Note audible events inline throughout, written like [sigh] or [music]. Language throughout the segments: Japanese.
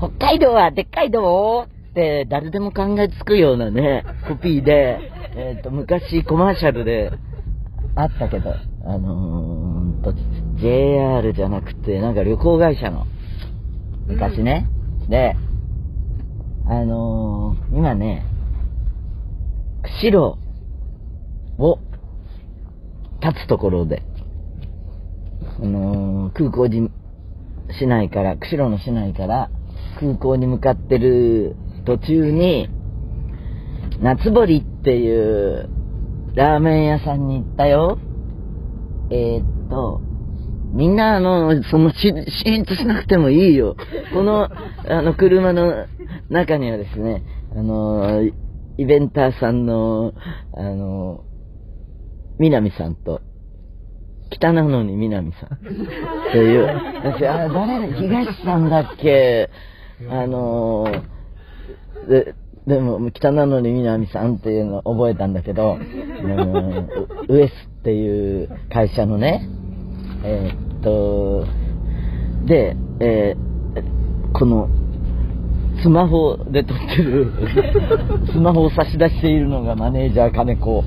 北海道はでっかい道って誰でも考えつくようなね、コピーで、えっ、と、昔コマーシャルであったけど、あのー、と、JR じゃなくて、なんか旅行会社の、昔ね。で、あのー、今ね、釧路を立つところで、あのー、空港に、市内から、釧路の市内から空港に向かってる途中に、夏堀っていうラーメン屋さんに行ったよ。えー、っと、みんなあの、その、シーンとしなくてもいいよ。この、[laughs] あの、車の中にはですね、あの、イベンターさんの、あの、南さんと、北なのに南さん。っていう。私、あ、誰だ、東さんだっけ？あの、で、でも、北なのに南さんっていうのを覚えたんだけど、ウエスっていう会社のね、えー、っと、で、えー、この、スマホで撮ってる、[laughs] スマホを差し出しているのがマネージャー金子、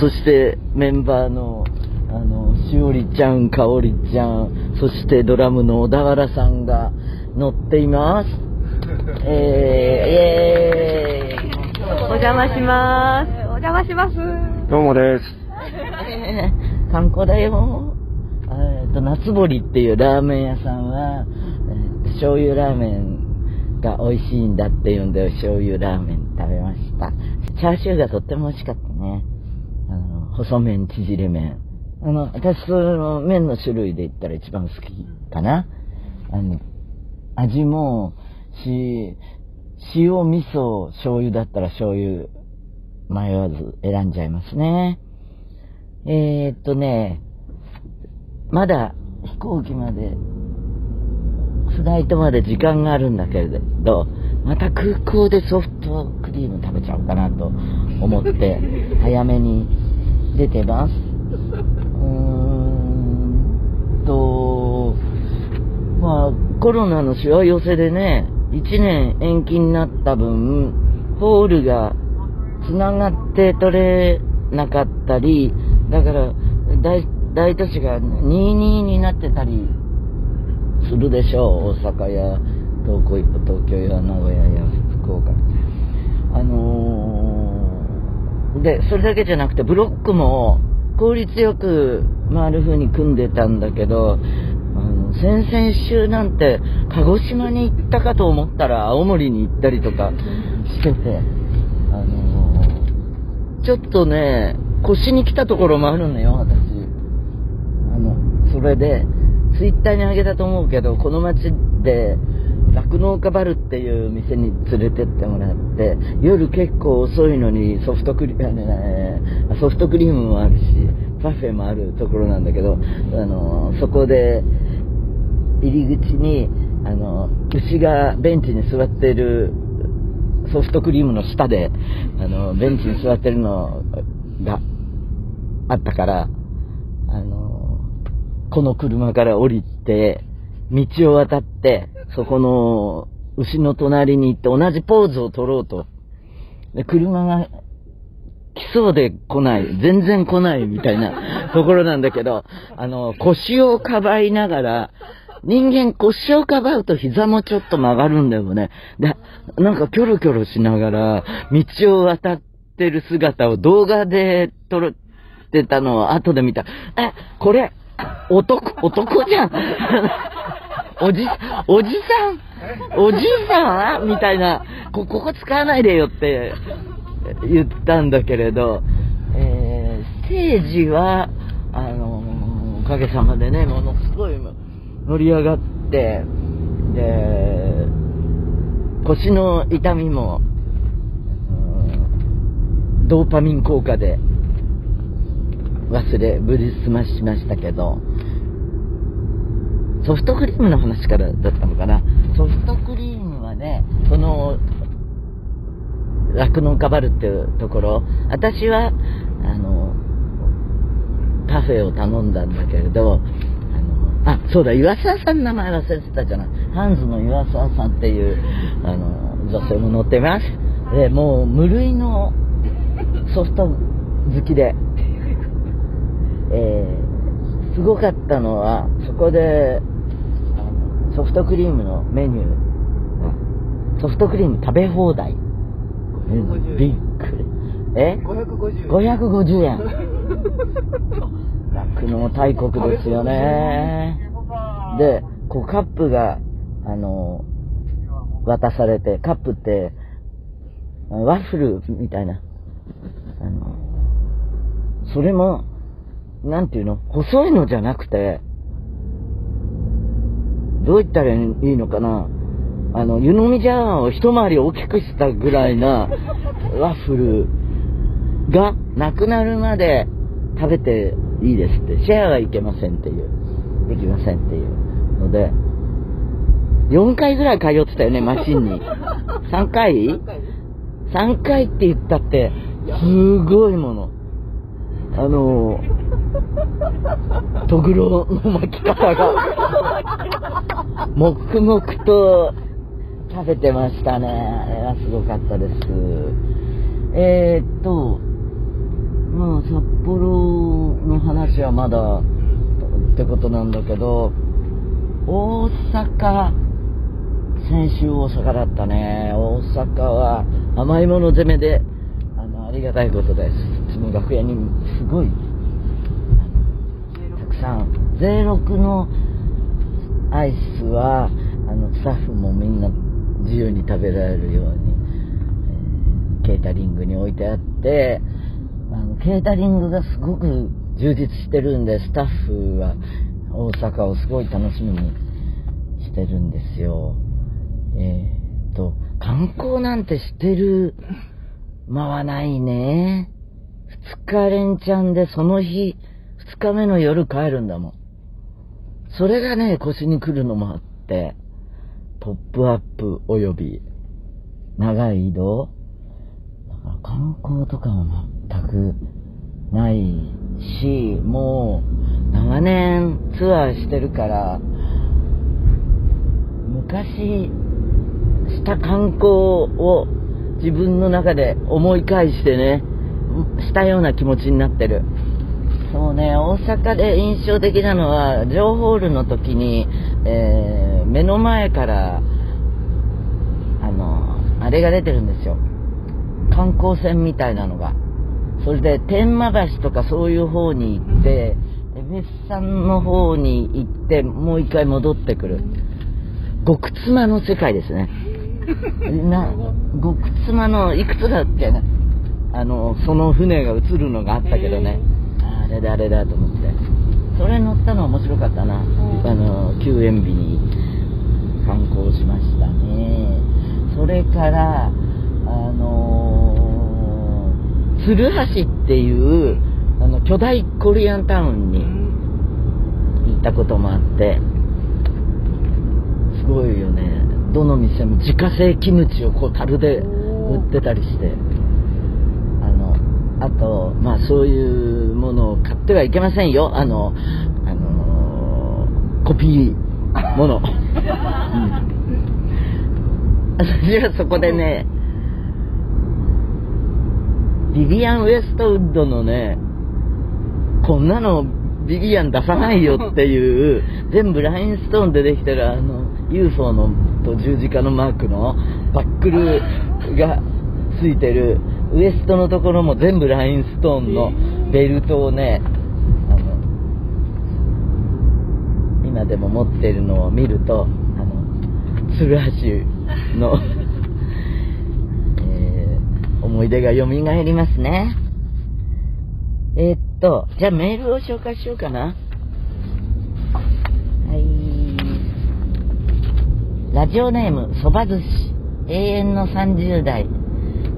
そしてメンバーの、あの、しおりちゃん、かおりちゃん、そしてドラムの小田原さんが乗っています。[laughs] えー、イェーイお邪魔します。お邪魔します。どうもです。えー、観光だよ。えっと、夏堀っていうラーメン屋さんは、えー、と醤油ラーメンが美味しいんだっていうんで、醤油ラーメン食べました。チャーシューがとっても美味しかったね。あの、細麺、縮れ麺。あの、私、その麺の種類で言ったら一番好きかな。あの、味も、し、塩、味噌、醤油だったら醤油、迷わず選んじゃいますね。えー、っとね、まだ飛行機まで、フライトまで時間があるんだけれど、また空港でソフトクリーム食べちゃおうかなと思って、[laughs] 早めに出てます。うーんと、まあ、コロナのしわ寄せでね、1年延期になった分、ホールが繋がって取れなかったり、だから大、大都市が22になってたりするでしょう。大阪や東京東京や名古屋や福岡。あのー、で、それだけじゃなくてブロックも効率よく回る風に組んでたんだけど、先々週なんて、鹿児島に行ったかと思ったら、青森に行ったりとかしてて、あのー、ちょっとね、腰に来たところもあるのよ、私。あの、それで、ツイッターにあげたと思うけど、この街で、酪農家バルっていう店に連れてってもらって、夜結構遅いのにソフトクリーム、ね、ソフトクリームもあるし、パフェもあるところなんだけど、あの、そこで、入り口に、あの、牛がベンチに座ってるソフトクリームの下で、あの、ベンチに座ってるのがあったから、あの、この車から降りて、道を渡って、そこの牛の隣に行って同じポーズを取ろうと。で、車が来そうで来ない、全然来ないみたいなところなんだけど、あの、腰をかばいながら、人間腰をかばうと膝もちょっと曲がるんだよね。で、なんかキョロキョロしながら、道を渡ってる姿を動画で撮ってたのを後で見た。え、これ、男、男じゃん。[laughs] おじ、おじさん、おじいさん？みたいな、こ、ここ使わないでよって言ったんだけれど、えー、ステージは、あのー、おかげさまでね、ものすごい盛り上がって、で、腰の痛みも、ドーパミン効果で忘れ、ぶりすましましたけど、ソフトクリームの話からだったのかな？ソフトクリームはね、その、酪農家バルっていうところ、私は、あの、カフェを頼んだんだけれど、あそうだ、岩沢さんの名前忘れてたじゃない。ハンズの岩沢さんっていう、あの、女性も乗ってます。で、もう無類のソフト好きで、えー、すごかったのは、そこで、ソフトクリームのメニュー、ソフトクリーム食べ放題。びっくり。え ?550 550円。[laughs] 酪農大国ですよね。で、こうカップが、あの、渡されて、カップって、ワッフルみたいな。あの、それも、なんていうの？細いのじゃなくて、どう言ったらいいのかな？あの、湯飲み茶碗を一回り大きくしたぐらいな [laughs] ワッフルがなくなるまで食べていいですって、シェアはいけませんっていう、できませんっていうので、4回ぐらい通ってたよね、マシンに。[laughs] 3回 ?3 回って言ったって、すごいもの。あの、とぐろの巻き方が、黙々と食べてましたね。あれはすごかったです。えー、っと、まあ、札幌の話はまだってことなんだけど、大阪、先週大阪だったね。大阪は甘いもの攻めで、あの、ありがたいことです。うちの楽屋にすごい、たくさん、06のアイスは、あの、スタッフもみんな自由に食べられるように、えーケータリングに置いてあって、あのケータリングがすごく充実してるんで、スタッフは大阪をすごい楽しみにしてるんですよ。えーっと、観光なんてしてる間はないね。二日連チャンでその日、二日目の夜帰るんだもん。それがね、腰に来るのもあって、ポップアップ及び長い移動だから観光とかも全くないし、もう長年ツアーしてるから、昔した観光を自分の中で思い返してね、したような気持ちになってる。そうね、大阪で印象的なのは、ジョーホールの時に、えー目の前から、あの、あれが出てるんですよ。観光船みたいなのが。それで、天満橋とかそういう方に行って、恵比寿山の方に行って、もう一回戻ってくる。極妻の世界ですね。[laughs] な、極妻のいくつだっけな。あの、その船が映るのがあったけどね。あれだあれだと思って。それ乗ったの面白かったな。あの、休園日に観光しましたね。それから、あのー鶴橋っていう、あの、巨大コリアンタウンに行ったこともあって、すごいよね。どの店も自家製キムチをこう樽で売ってたりして、あの、あと、まあそういうものを買ってはいけませんよ。あの、あのーコピーも [laughs] の。うん私はそこでね、ビビアン・ウエストウッドのね、こんなのビビアン出さないよっていう、[laughs] 全部ラインストーンでできてるあの、UFO のと十字架のマークのバックルがついてる、ウエストのところも全部ラインストーンのベルトをね、あの、今でも持ってるのを見ると、あの、鶴橋の、えー思い出が蘇りますね。えーっと、じゃあメールを紹介しようかな。はい。ラジオネーム、そば寿司、永遠の30代。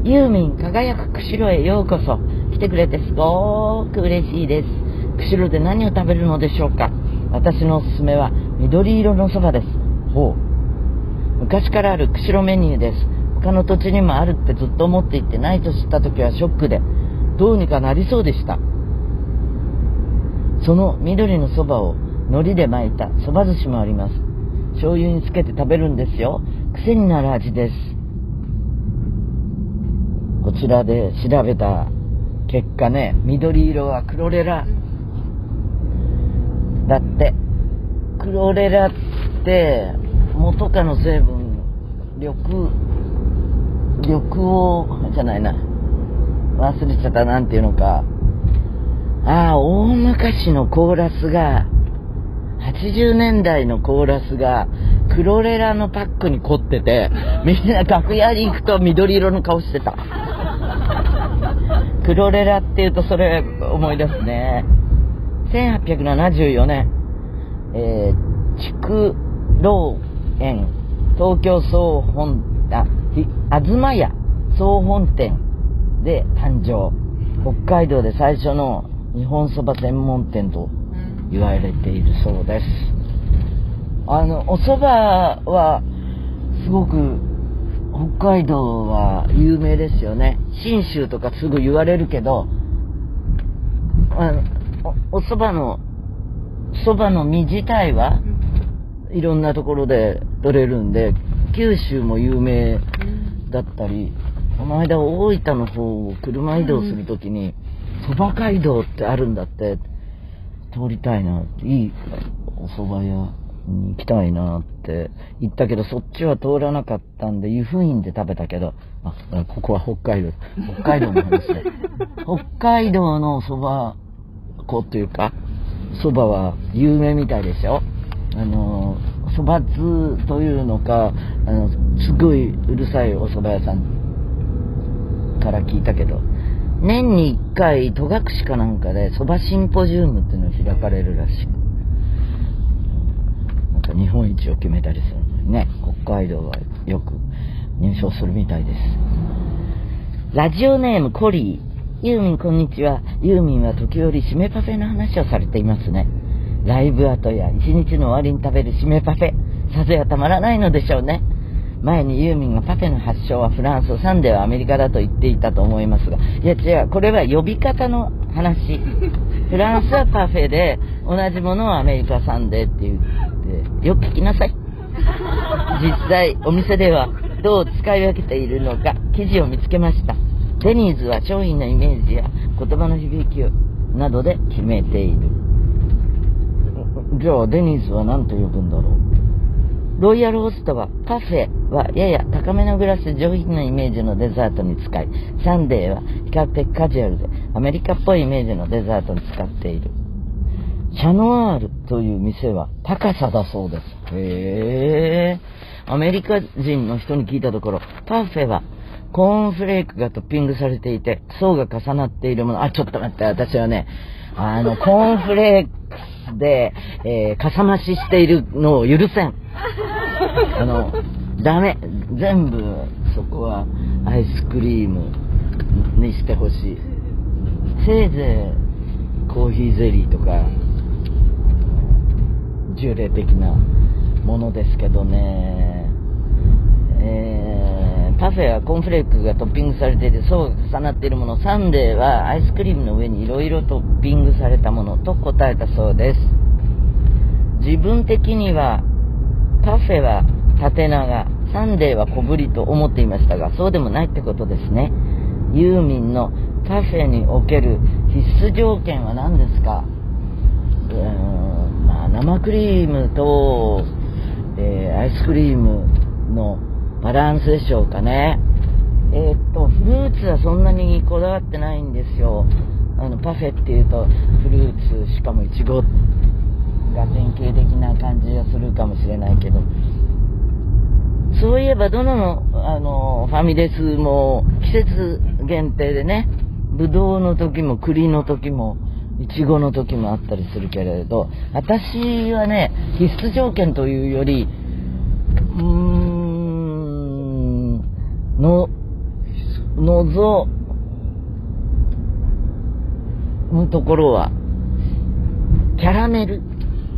ユーミン、輝く釧路へようこそ。来てくれてすごーく嬉しいです。釧路で何を食べるのでしょうか私のおすすめは緑色のそばです。ほう。昔からある釧路メニューです。他の土地にもあるってずっと思っていてないと知った時はショックで、どうにかなりそうでした。その緑のそばを海苔で巻いたそば寿司もあります。醤油につけて食べるんですよ。癖になる味です。こちらで調べた結果ね、緑色はクロレラだって。クロレラって元カの成分、緑、緑黄じゃないな。忘れちゃった、なんていうのか。ああ、大昔のコーラスが、80年代のコーラスが、クロレラのパックに凝ってて、みんな楽屋に行くと緑色の顔してた。[laughs] クロレラっていうとそれ思い出すね。1874年、えー、筑老園、東京総本、あ、東屋総本店で誕生。北海道で最初の日本そば専門店と言われているそうです。あの、お蕎麦は、すごく、北海道は有名ですよね。信州とかすぐ言われるけど、あの、お蕎麦の、蕎麦の実自体はいろんなところで取れるんで、九州も有名だったり、この間大分の方を車移動するときに、蕎麦街道ってあるんだって、通りたいな、いいお蕎麦屋に行きたいなって言ったけど、そっちは通らなかったんで、湯布院で食べたけど、あ、ここは北海道、北海道の話で。[laughs] 北海道の蕎麦粉っていうか、蕎麦は有名みたいですよ。あの、蕎麦津というのか、あの、すごいうるさいお蕎麦屋さんから聞いたけど、年に1回、戸隠かなんかで、蕎麦シンポジウムっていうのが開かれるらしく。なんか日本一を決めたりするのにね、北海道はよく入賞するみたいです。ラジオネームコリー。ユーミンこんにちは。ユーミンは時折締めパフェの話をされていますね。ライブ後や一日の終わりに食べる締めパフェ。さぞやたまらないのでしょうね。前にユーミンがパフェの発祥はフランス、サンデーはアメリカだと言っていたと思いますが、いや違う、これは呼び方の話。[laughs] フランスはパフェで、同じものはアメリカサンデーって言って、よく聞きなさい。実際、お店ではどう使い分けているのか、記事を見つけました。デニーズは商品のイメージや言葉の響きなどで決めている。じゃあ、デニーズは何と呼ぶんだろう？ロイヤルホストはパフェはやや高めのグラス上品なイメージのデザートに使い、サンデーは比較的カジュアルでアメリカっぽいイメージのデザートに使っている。シャノワールという店は高さだそうです。へー。アメリカ人の人に聞いたところ、パフェはコーンフレークがトッピングされていて、層が重なっているもの。あ、ちょっと待って、私はね、あの、コーンフレークで、えー、かさ増ししているのを許せん。あの、ダメ。全部、そこはアイスクリームにしてほしい。せいぜいコーヒーゼリーとか、従来的なものですけどね。えー、フェはコーンフレークがトッピングされていて層が重なっているもの。サンデーはアイスクリームの上に色々トッピングされたものと答えたそうです。自分的にはパフェは縦長、サンデーは小ぶりと思っていましたが、そうでもないってことですね。ユーミンのパフェにおける必須条件は何ですか？うーん、まあ、生クリームと、えー、アイスクリームのバランスでしょうかね。えー、っと、フルーツはそんなにこだわってないんですよ。あの、パフェっていうと、フルーツ、しかもイチゴが典型的な感じがするかもしれないけど、そういえばどの、あの、ファミレスも季節限定でね、ぶどうの時も栗の時も、いちごの時もあったりするけれど、私はね、必須条件というより、うーん、の、のぞむところは、キャラメル。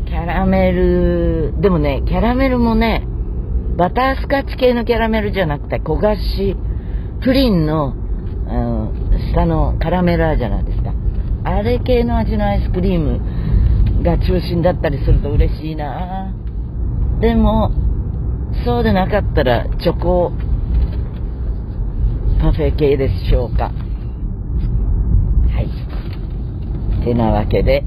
キャラメル、でもね、キャラメルもね、バタースカッチ系のキャラメルじゃなくて、焦がし、プリンの、うん、下のカラメルあるじゃないですか。あれ系の味のアイスクリームが中心だったりすると嬉しいなでもそうでなかったらチョコフェ系でしょうかはいてなわけで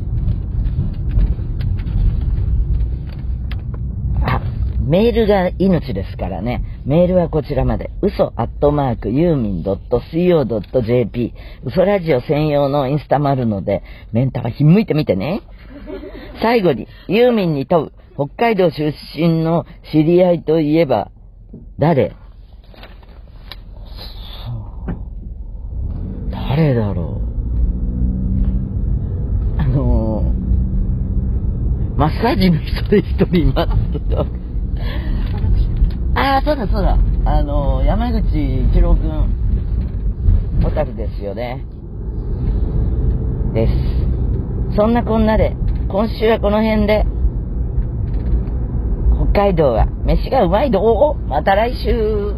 あメールが命ですからね。メールはこちらまで。嘘アットマークユーミン .co.jp 嘘ラジオ専用のインスタもあるので、メンタはひんむいてみてね。最後に、ユーミンに問う、北海道出身の知り合いといえば、誰？3時の人で1人いますああそうだそうだ。あの山口一郎君タルですよね。です。そんなこんなで今週はこの辺で北海道は飯がうまいどう？また来週。